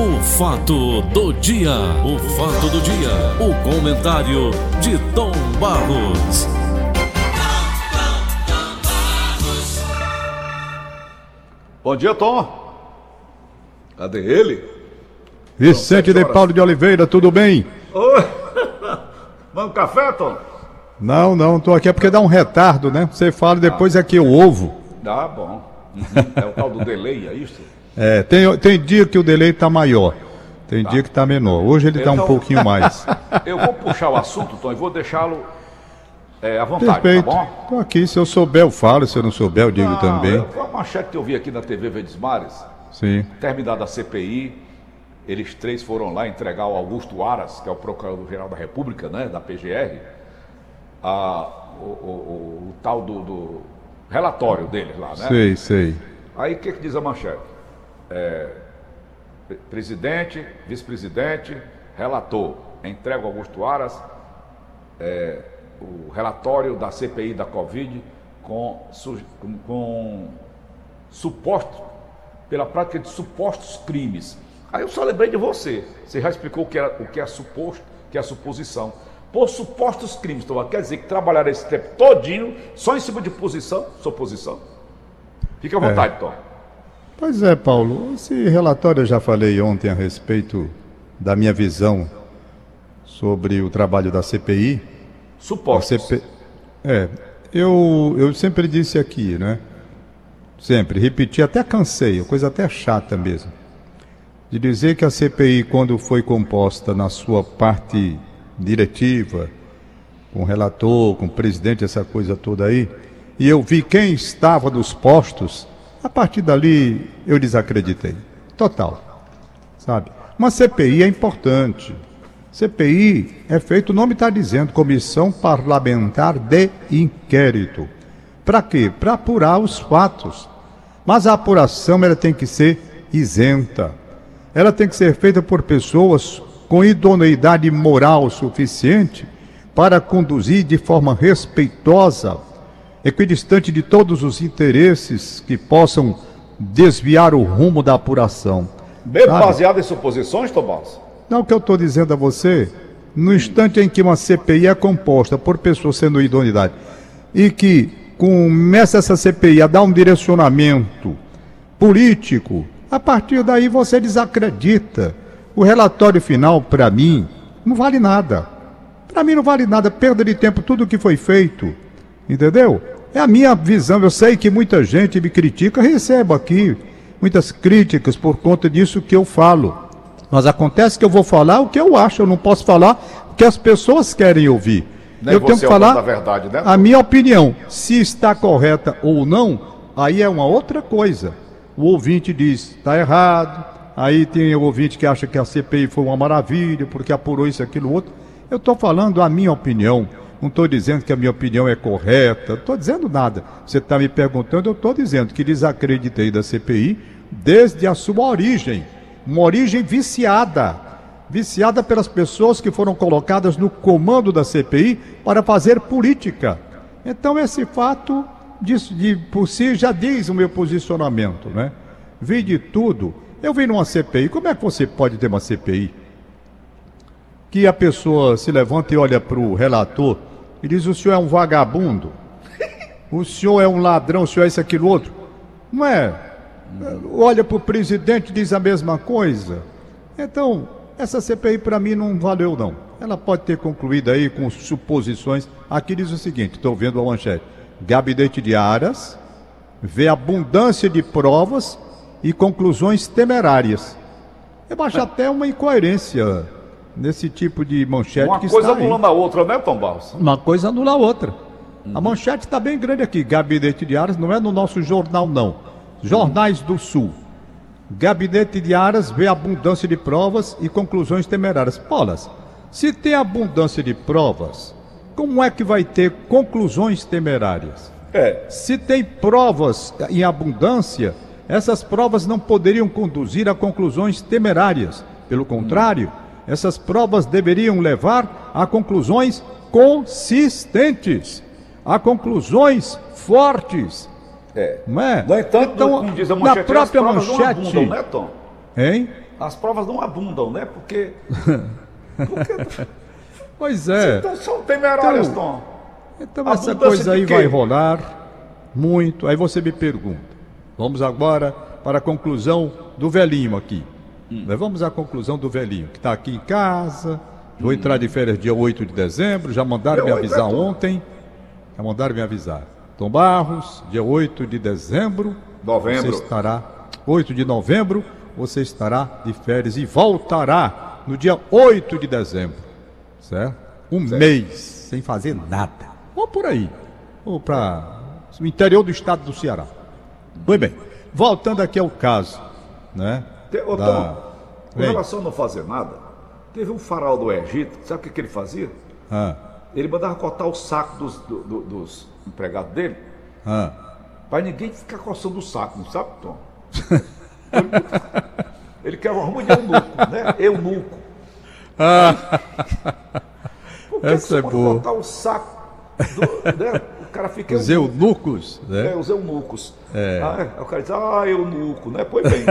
O fato do dia, o fato do dia, o comentário de Tom Barros. Bom dia, Tom. Cadê ele? Vicente de Paulo de Oliveira, tudo bem? Oi. Vamos café, Tom? Não, não, tô aqui é porque dá um retardo, né? Você fala e depois é que eu ovo. Ah, bom. Uhum. É o tal do delay, é isso? É, tem, tem dia que o delay tá maior, tem dia que tá menor. Hoje ele tá um Então- pouquinho mais. Eu vou puxar o assunto, Tom, e vou deixá-lo é, à vontade, Perfeito. tá bom? Tô aqui, se eu souber eu falo, se eu não souber eu digo Não, também. eu- Foi uma manchete que eu vi aqui na TV Verdes Mares. Sim. Terminada a CPI, eles três foram lá entregar ao Augusto Aras, que é o Procurador-Geral da República, né, da PGR, a- o, o- o- o tal do, do relatório deles lá, né? Sei, sei. Aí o que, que diz a manchete? É, pre- presidente, vice-presidente, relator, entrega ao Augusto Aras é, o relatório da CPI da Covid com, com, com suposto, pela prática de supostos crimes. Aí eu só lembrei de você. Você já explicou o que, era, o que é suposto, que é suposição. Por supostos crimes, então, quer dizer que trabalharam esse tempo todinho só em cima de posição, suposição. Fique à vontade, Tom. Pois é, Paulo, esse relatório eu já falei ontem a respeito da minha visão sobre o trabalho da CPI. A Supostos. CP... É, eu, eu sempre disse aqui, né? Sempre, repeti, até cansei, coisa até chata mesmo. De dizer que a CPI, quando foi composta na sua parte diretiva, com o relator, com o presidente, essa coisa toda aí, e eu vi quem estava nos postos, a partir dali eu desacreditei. Total. Sabe? Uma CPI é importante. CPI é feito, o nome está dizendo, Comissão Parlamentar de Inquérito. Para quê? Para apurar os fatos. Mas a apuração ela tem que ser isenta. Ela tem que ser feita por pessoas com idoneidade moral suficiente para conduzir de forma respeitosa, equidistante de todos os interesses que possam desviar o rumo da apuração. Bem Sabe? baseado em suposições, Tomás? Não, o que eu estou dizendo a você, no instante em que uma CPI é composta por pessoas sendo idoneidade e que começa essa CPI a dar um direcionamento político, a partir daí você desacredita. O relatório final, para mim, não vale nada. Para mim não vale nada, perda de tempo tudo o que foi feito. Entendeu? É a minha visão. Eu sei que muita gente me critica, recebo aqui muitas críticas por conta disso que eu falo. Mas acontece que eu vou falar o que eu acho, eu não posso falar o que as pessoas querem ouvir. Nem eu tenho que falar da verdade, né? a minha opinião. Se está correta ou não, aí é uma outra coisa. O ouvinte diz, está errado. Aí tem o ouvinte que acha que a CPI foi uma maravilha, porque apurou isso, aquilo, outro. Eu estou falando a minha opinião. Não estou dizendo que a minha opinião é correta. Estou dizendo nada. Você está me perguntando, eu estou dizendo que desacreditei da CPI desde a sua origem. Uma origem viciada. Viciada pelas pessoas que foram colocadas no comando da CPI para fazer política. Então, esse fato, de, de por si, já diz o meu posicionamento. Né? Vi de tudo. Eu vi numa CPI. Como é que você pode ter uma CPI? que a pessoa se levanta e olha para o relator e diz: o senhor é um vagabundo, o senhor é um ladrão, o senhor é isso, aquilo, outro. Não é? Olha para o presidente e diz a mesma coisa. Então, essa CPI para mim não valeu, não. Ela pode ter concluído aí com suposições. Aqui diz o seguinte: estou vendo a manchete. Gabinete de Aras vê abundância de provas e conclusões temerárias. Eu acho até uma incoerência nesse tipo de manchete Uma coisa anulando a outra, né, Tom Barros? Uma coisa anula a outra. A manchete está bem grande aqui. Gabinete de Aras não é no nosso jornal, não. Jornais do Sul. Gabinete de Aras vê abundância de provas e conclusões temerárias. Polas, se tem abundância de provas, como é que vai ter conclusões temerárias? É. Se tem provas em abundância, essas provas não poderiam conduzir a conclusões temerárias. Pelo contrário, essas provas deveriam levar a conclusões consistentes, a conclusões fortes. É. Não é? No entanto, então, como diz a na manchete, própria as provas não manchete, abundam, né, Tom? hein? as provas não abundam, né? Porque. porque Pois é. então são temerárias, Então, Tom. Então essa coisa aí vai rolar muito. Aí você me pergunta. Vamos agora para a conclusão do velhinho aqui. Hum. Né, Vamos à conclusão do velhinho, que está aqui em casa. Vou entrar de férias dia 8 de dezembro. Já mandaram Dia me 8 é avisar ontem. Já mandaram me avisar. Tom Barros, dia 8 de dezembro. Novembro. Você estará. 8 de novembro, você estará de férias e voltará no dia 8 de dezembro. Certo? Um mês sem fazer nada. Ou por aí. Ou para o interior do estado do Ceará. Pois bem, voltando aqui ao caso, né? Te- Ô, da- Tom, com relação a não fazer nada, teve um faraó do Egito, sabe o que, que ele fazia? Ah, Ele mandava cortar o saco dos, do- do- dos empregados dele, ah. para ninguém ficar coçando o saco, não sabe, Tom? Ele, quer uma ruma de eunuco, né? Eunuco. Por que, Essa você é pode boa. cortar o saco do, né? O cara fica Os eunucos, É, né? os eunucos. É. Aí o cara diz, ah, eunuco, né? Pois bem.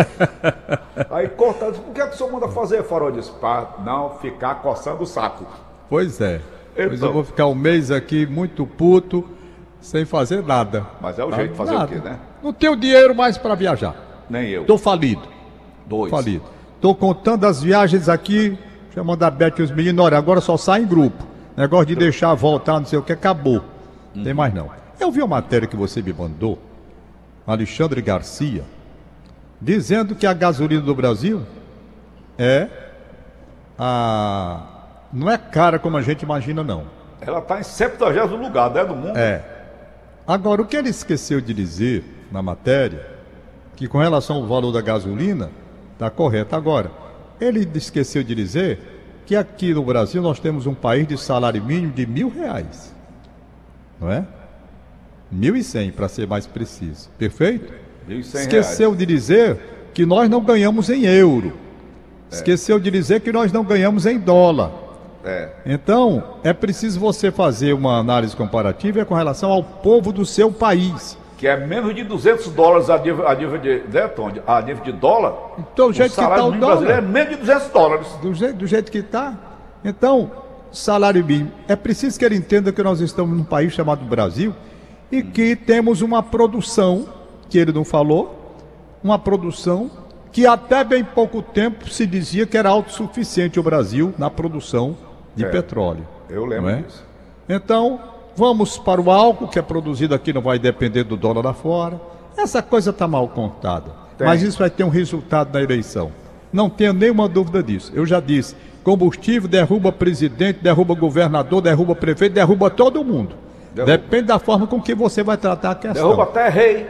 Aí corta, diz, o que é que o senhor manda fazer, farol? Diz, para não ficar coçando o saco. Pois é. Pois Então. eu vou ficar um mês aqui muito puto, sem fazer nada. Mas é o Tá? jeito de fazer Nada. o quê, né? Não tenho dinheiro mais para viajar. Nem eu. Estou falido. Dois. Falido. Estou contando as viagens aqui, chamando a Beth e os meninos, olha, agora só sai em grupo. Negócio de deixar voltar, não sei o que, acabou. Tem mais não. Eu vi uma matéria que você me mandou, Alexandre Garcia, dizendo que a gasolina do Brasil é a. não é cara como a gente imagina, não. Ela está em 70 lugar, né, do mundo. É. Agora, o que ele esqueceu de dizer na matéria, que com relação ao valor da gasolina, está correto. Agora, ele esqueceu de dizer que aqui no Brasil nós temos um país de salário mínimo de mil reais. Não é? Mil e cem, para ser mais preciso. Perfeito? 1.100 Esqueceu de dizer que nós não ganhamos em euro. Esqueceu de dizer que nós não ganhamos em dólar. É. Então, é preciso você fazer uma análise comparativa com relação ao povo do seu país. Que é menos de 200 dólares a nível, a de, né, Tom? A nível de dólar. Então, o jeito que salário está o dólar, é menos de 200 dólares. do jeito, do jeito que está. Então, salário mínimo. É preciso que ele entenda que nós estamos num país chamado Brasil e que temos uma produção, que ele não falou, uma produção que até bem pouco tempo se dizia que era autossuficiente o Brasil na produção de É. petróleo. Eu lembro é? disso. Então, vamos para o álcool, que é produzido aqui, não vai depender do dólar lá fora. Essa coisa está mal contada. Tem. Mas isso vai ter um resultado na eleição. Não tenho nenhuma dúvida disso. Eu já disse: combustível derruba presidente, derruba governador, derruba prefeito, derruba todo mundo. Derruba. Depende da forma com que você vai tratar a questão. Derruba até rei.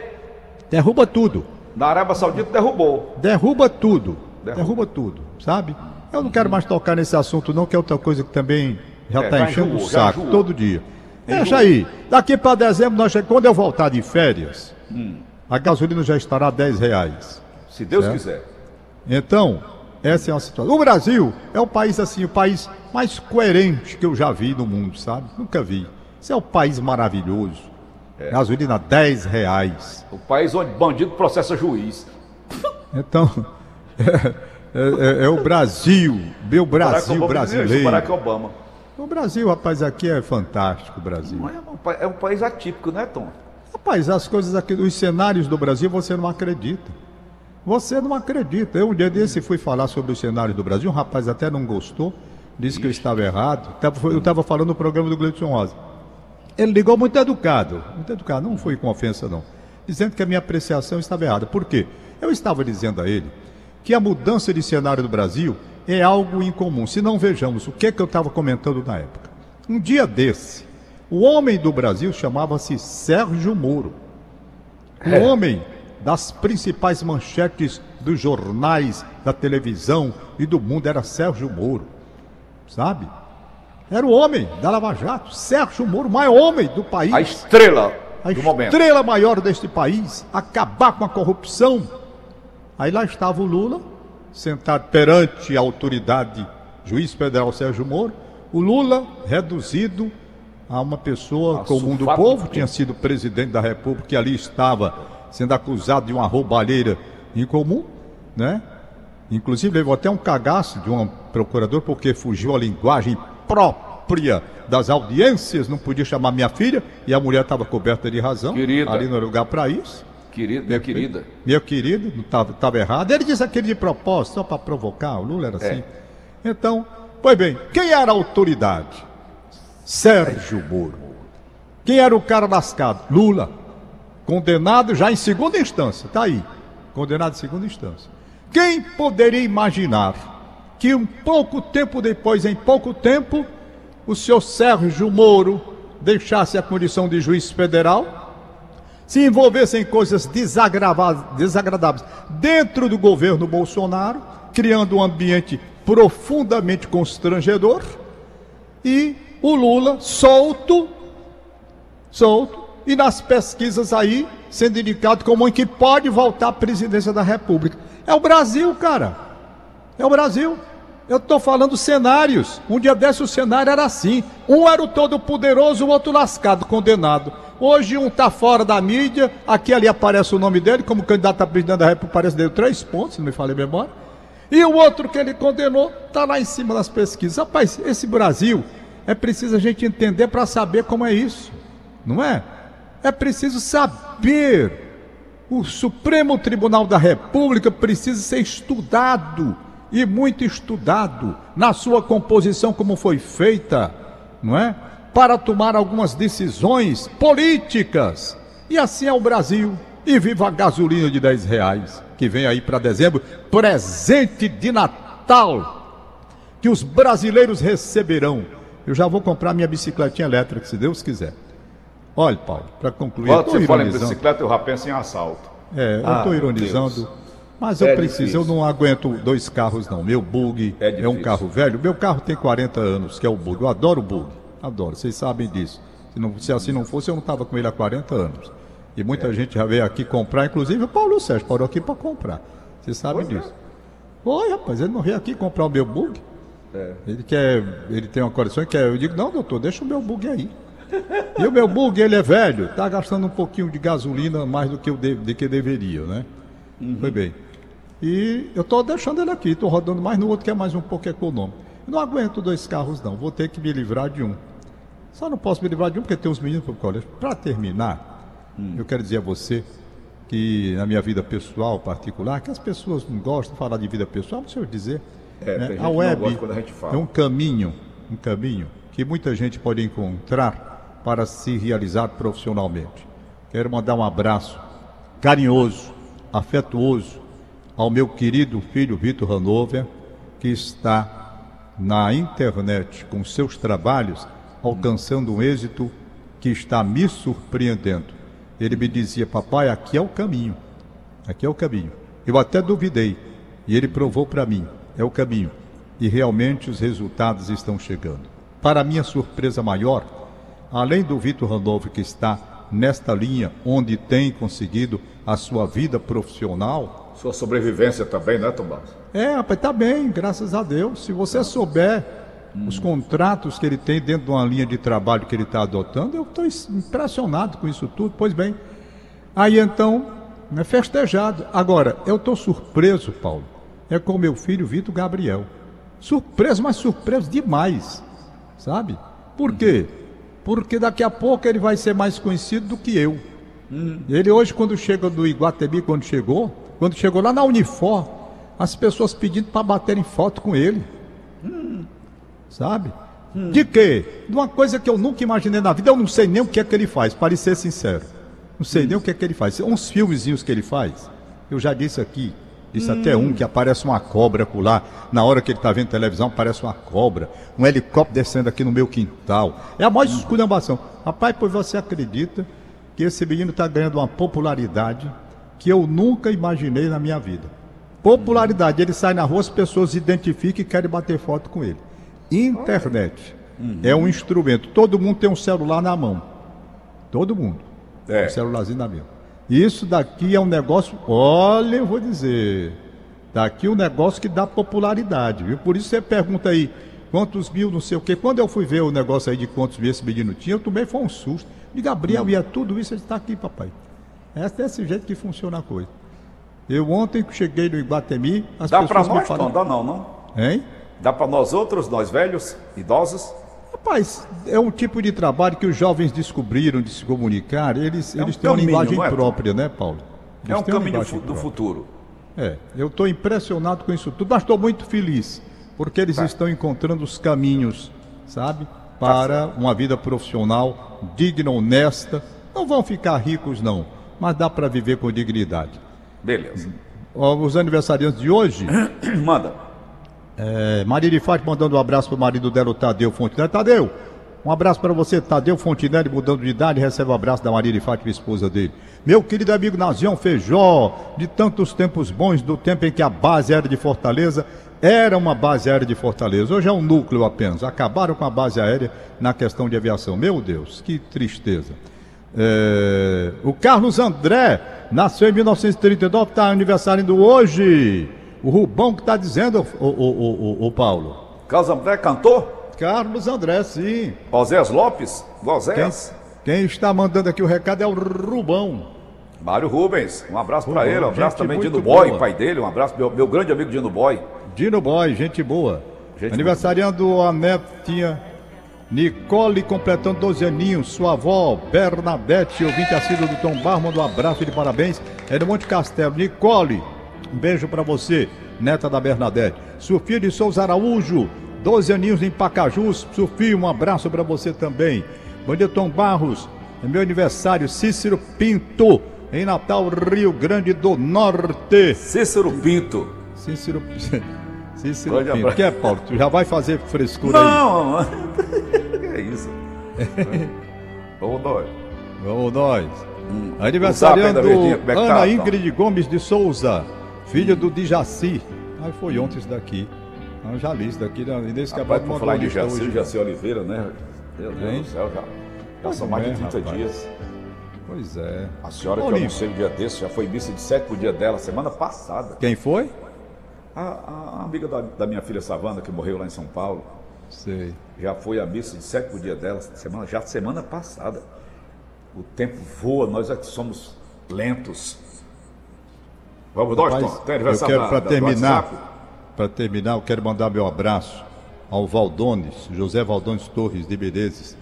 Derruba tudo. Na Arábia Saudita derrubou. Derruba tudo. Derruba. Derruba, tudo, sabe? Eu não quero mais tocar nesse assunto, não, que é outra coisa que também já É, está já enchendo o enjoou, já saco todo dia. Deixa aí. Daqui para dezembro, nós, quando eu voltar de férias, Hum. a gasolina já estará a 10 reais. Se Deus Certo. quiser. Então, essa é uma situação. O Brasil é o país assim, o país mais coerente que eu já vi no mundo, sabe? Nunca vi. Isso é um país maravilhoso. É. Gasolina 10 reais. O país onde bandido processa juiz. Então, é, é- é o Brasil, meu Brasil Obama brasileiro. Barack Obama. O Brasil, rapaz, aqui é fantástico, o Brasil. É, um é um país atípico, né, Tom? Rapaz, as coisas aqui, os cenários do Brasil, você não acredita. Você não acredita. Eu um dia desse fui falar sobre os cenários do Brasil, um rapaz até não gostou, disse que eu estava errado. Eu estava falando no programa do Gleison Rosa. Ele ligou muito educado, muito educado, não foi com ofensa não, dizendo que a minha apreciação estava errada. Por quê? Eu estava dizendo a ele que a mudança de cenário do Brasil é algo incomum. Se não vejamos o que, que eu estava comentando na época. Um dia desse, o homem do Brasil chamava-se Sérgio Moro. O homem das principais manchetes dos jornais, da televisão e do mundo era Sérgio Moro. Sabe? Era o homem da Lava Jato, Sérgio Moro, o maior homem do país. A estrela A do momento. estrela maior deste país, acabar com a corrupção. Aí lá estava o Lula, sentado perante a autoridade, juiz federal Sérgio Moro. O Lula reduzido a uma pessoa A comum do povo, tinha sido presidente da República e ali estava sendo acusado de uma roubalheira incomum, né? Inclusive levou até um cagaço de um procurador porque fugiu a linguagem própria das audiências, não podia chamar minha filha e a mulher estava coberta de razão. Querida. Ali no lugar para isso. Querido, minha querida. Meu querido, não estava errado. Ele disse aquele de propósito, só para provocar. O Lula era assim. Então, pois bem, quem era a autoridade? Sérgio Moro. Quem era o cara lascado? Lula. Condenado já em segunda instância. Está aí. Condenado em segunda instância. Quem poderia imaginar que um pouco tempo depois, em pouco tempo, o senhor Sérgio Moro deixasse a condição de juiz federal se envolvesse em coisas desagradáveis dentro do governo Bolsonaro, criando um ambiente profundamente constrangedor, e o Lula solto, solto, e nas pesquisas aí sendo indicado como um que pode voltar à presidência da República. É o Brasil, cara. É o Brasil. Eu estou falando cenários. Um dia desse o cenário era assim. Um era o todo poderoso, o outro lascado, condenado. Hoje um está fora da mídia, aqui ali aparece o nome dele, como candidato a presidente da República, parece dele três pontos, se não me falei memória. E o outro que ele condenou está lá em cima das pesquisas. Rapaz, esse Brasil é preciso a gente entender para saber como é isso, não é? É preciso saber. O Supremo Tribunal da República precisa ser estudado e muito estudado na sua composição como foi feita, não é? para tomar algumas decisões políticas. E assim é o Brasil. E viva a gasolina de 10 reais, que vem aí para dezembro, presente de Natal, que os brasileiros receberão. Eu já vou comprar minha bicicletinha elétrica, se Deus quiser. Olha, Paulo, para concluir. Quando você fala em bicicleta, eu já penso em assalto. É, eu estou ah, ironizando. Mas eu é preciso, difícil. eu não aguento dois carros, não. Meu bug é, é, um carro velho. Meu carro tem 40 anos, que é o bug. Eu adoro o bug. Adoro, vocês sabem disso. Se, não, se assim não fosse, eu não estava com ele há 40 anos. E muita é. gente já veio aqui comprar, inclusive o Paulo Sérgio parou aqui para comprar. Vocês sabem pois é. disso. Oi, rapaz, ele não veio aqui comprar o meu bug. É. Ele quer, ele tem uma coleção que quer. Eu digo, não, doutor, deixa o meu bug aí. E o meu bug, ele é velho, está gastando um pouquinho de gasolina mais do que, eu de, de que deveria, né? Uhum. Foi bem. E eu estou deixando ele aqui, estou rodando mais no outro que é mais um pouco econômico. Eu não aguento dois carros, não. Vou ter que me livrar de um. Só não posso me livrar de um porque tem os meninos para o colégio. Para terminar, hum. eu quero dizer a você que na minha vida pessoal particular, que as pessoas não gostam de falar de vida pessoal, mas eu dizer, é, né? a web a é um caminho, um caminho que muita gente pode encontrar para se realizar profissionalmente. Quero mandar um abraço carinhoso, afetuoso ao meu querido filho Vitor Hanover, que está na internet com seus trabalhos alcançando um êxito que está me surpreendendo. Ele me dizia, papai, aqui é o caminho. Aqui é o caminho. Eu até duvidei. E ele provou para mim, é o caminho. E realmente os resultados estão chegando. Para minha surpresa maior, além do Vitor Randolph que está nesta linha onde tem conseguido a sua vida profissional. Sua sobrevivência também, né, Tomás? É, rapaz, tá bem, graças a Deus. Se você souber os contratos que ele tem dentro de uma linha de trabalho que ele está adotando, eu estou impressionado com isso tudo. Pois bem, aí então, é festejado. Agora, eu estou surpreso, Paulo, é com meu filho Vitor Gabriel. Surpreso, mas surpreso demais, sabe? Por quê? Porque daqui a pouco ele vai ser mais conhecido do que eu. Hum. Ele hoje, quando chega do Iguatemi, quando chegou, quando chegou lá na Unifor, as pessoas pedindo para baterem foto com ele. Hum sabe? Hum. De quê? De uma coisa que eu nunca imaginei na vida, eu não sei nem o que é que ele faz, para ser sincero. Não sei hum. nem o que é que ele faz. Uns filmezinhos que ele faz, eu já disse aqui, disse hum. até um que aparece uma cobra lá, na hora que ele está vendo televisão, aparece uma cobra, um helicóptero descendo aqui no meu quintal. É a maior esculhambação. Rapaz, pois você acredita que esse menino está ganhando uma popularidade que eu nunca imaginei na minha vida. Popularidade, ele sai na rua, as pessoas identificam e querem bater foto com ele. Internet uhum. é um instrumento. Todo mundo tem um celular na mão. Todo mundo. É. Um celularzinho na mão. Isso daqui é um negócio, olha, eu vou dizer, daqui é um negócio que dá popularidade, viu? Por isso você pergunta aí, quantos mil, não sei o quê. Quando eu fui ver o negócio aí de quantos mil esse menino tinha, eu também foi um susto. De Gabriel, ia tudo isso, ele está aqui, papai. É desse jeito que funciona a coisa. Eu ontem que cheguei no Iguatemi, as Dá pra pessoas me nós, falam... Tom? Dá não, não? Hein? Dá pra nós outros, nós velhos, idosos? Rapaz, é um tipo de trabalho que os jovens descobriram de se comunicar. Eles, É um eles têm uma linguagem é, própria, né, Paulo? É Eles um têm uma caminho do, própria. futuro. É, eu estou impressionado com isso tudo, mas estou muito feliz, porque eles Tá. estão encontrando os caminhos, sabe, para uma vida profissional digna, honesta. Não vão ficar ricos, não, mas dá para viver com dignidade. Beleza. Os aniversariantes de hoje, Manda. É, Maria de Fátima mandando um abraço para o marido dela, o Tadeu Fontinelli. Tadeu, um abraço para você, Tadeu Fontinelli, mudando de idade, recebe o abraço da Maria de Fátima, esposa dele. Meu querido amigo Nazião Feijó, de tantos tempos bons, do tempo em que a base aérea de Fortaleza era uma base aérea de Fortaleza. Hoje é um núcleo apenas. Acabaram com a base aérea na questão de aviação. Meu Deus, que tristeza. É, o Carlos André nasceu em 1939, está aniversariando hoje. O Rubão que está dizendo, o, o, o, o, Paulo. Carlos André cantou? Carlos André, sim. Osés Lopes? Quem, Osés? quem está mandando aqui o recado é o Rubão. Mário Rubens. Um abraço Rubão, ele. Um abraço também Dino Boy, boa. pai dele. Um abraço, meu, meu grande amigo Dino Boy. Dino Boy, gente boa. Gente Aniversariando a netinha Nicole, completando 12 aninhos. Sua avó, Bernadette, ouvinte assíduo do Tom Bar, manda um abraço e de parabéns. É do Monte Castelo. Nicole, um beijo pra você, neta da Bernadette. Sofia de Souza Araújo, 12 aninhos em Pacajus. Sofia, um abraço pra você também. Tom Barros. É meu aniversário, Cícero Pinto, em Natal, Rio Grande do Norte. Cícero Pinto. Cícero. Cícero Grande Pinto. abraço. Quer, Paulo? Tu já vai fazer frescura aí? Não! que é isso? Vamos nós. Vamos nós. Hum. Aniversariando é que Ana tá? Ingrid Gomes de Souza, filha do Dijaci. Ah, foi ontem isso daqui. Não, já li isso daqui. né? E nesse Rapaz, acabado por mandou falar de Jaci, hoje. Jaci Oliveira, né? Meu Deus Hein? do céu, já, já são mais de É, 30 rapaz. dias. Pois é. A senhora Ô, que eu não sei um dia desse, já foi missa de sete pro dia dela, semana passada. Quem foi? A, a- a amiga da, da minha filha Savana, que morreu lá em São Paulo, Sei. já foi a missa de sete pro dia dela, semana, já semana passada. O tempo voa, nós é que somos lentos. Vamos Rapaz? Tem eu quero para terminar, para terminar, eu quero mandar meu abraço ao Valdones, José Valdones Torres de Menezes.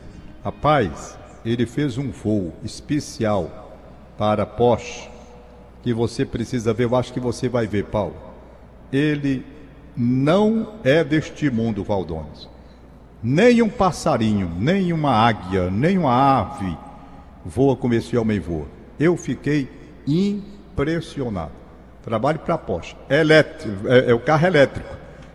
Rapaz, ele fez um voo especial para Porsche que você precisa ver, eu acho que você vai ver, Paulo. Ele não é deste mundo, Valdones. Nem um passarinho, nem uma águia, nem uma ave voa como esse homem voa. Eu fiquei impressionado. Trabalho para Porsche. É elétrico, é, é o carro elétrico,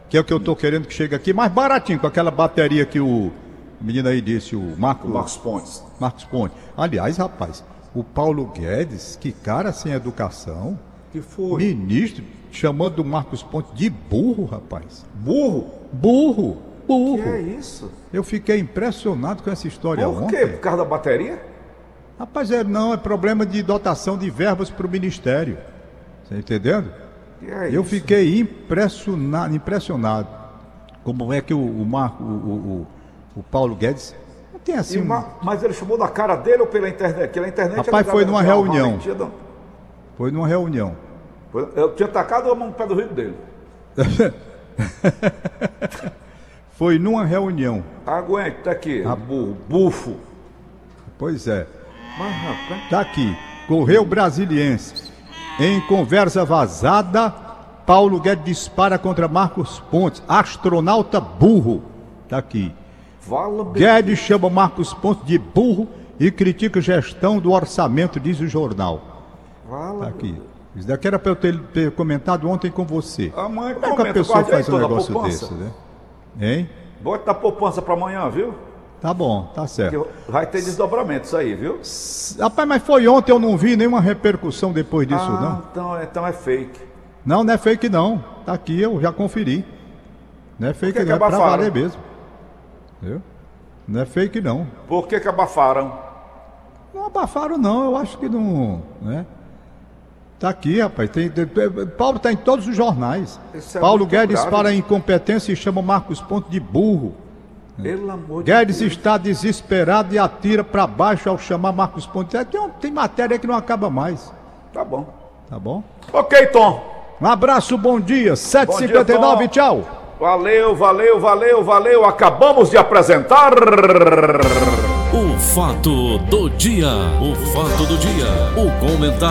que é o que eu estou querendo que chegue aqui mais baratinho, com aquela bateria que o menino aí disse, o Marco, Marcos Pontes. Marcos Ponte. Aliás, rapaz, o Paulo Guedes, que cara sem educação, Que foi? ministro, chamando o Marcos Ponte de burro, rapaz. Burro? Burro, burro. Que é isso? Eu fiquei impressionado com essa história Por ontem. quê? Por causa da bateria? Rapaz, é, não, é problema de dotação de verbas para o Ministério. Você entendendo? Que é Eu fiquei impressionado, impressionado. Como é que o, o Marco, o, o, o- Paulo Guedes não tem assim. um- uma- Mas ele chamou da cara dele ou pela internet? Porque na internet Rapaz, foi numa reunião. Foi numa reunião. Eu tinha tacado a mão no pé do rio dele. Foi numa reunião. Aguente, tá aqui. Burro, bufo. Pois é. Mas, rapaz. Tá aqui. Correio Brasiliense. Em conversa vazada, Paulo Guedes dispara contra Marcos Pontes, astronauta burro. Tá aqui. Vala Guedes chama Marcos Pontes de burro e critica a gestão do orçamento, diz o jornal. Vala Tá aqui. Isso daqui era para eu ter, ter comentado ontem com você. A mãe Como é que a pessoa faz um a negócio desse, né? Hein? Bota da poupança pra amanhã, viu? Tá bom, tá certo. Que vai ter desdobramento isso aí, viu? Rapaz, mas foi ontem, eu não vi nenhuma repercussão depois disso, ah, não. Então, então é fake. Não, não é fake não. Tá aqui, eu já conferi. Não é fake que que não, é pra abafaram? valer mesmo. Viu? Não é fake não. Por que que abafaram? Não abafaram não, eu acho que não, né? Tá aqui, rapaz. Tem, tem- Paulo tá em todos os jornais. É Paulo Guedes grave. para a incompetência e chama Marcos Ponte de burro. Pelo amor de Guedes Deus. está desesperado e atira para baixo ao chamar Marcos Ponte. É, Tem, tem matéria que não acaba mais. Tá bom. Tá bom? Ok, Tom. Um abraço, bom dia. Bom 7h59, dia, Tom. tchau. Valeu, valeu, valeu, valeu. Acabamos de apresentar. O fato do dia. O fato do dia. O comentário.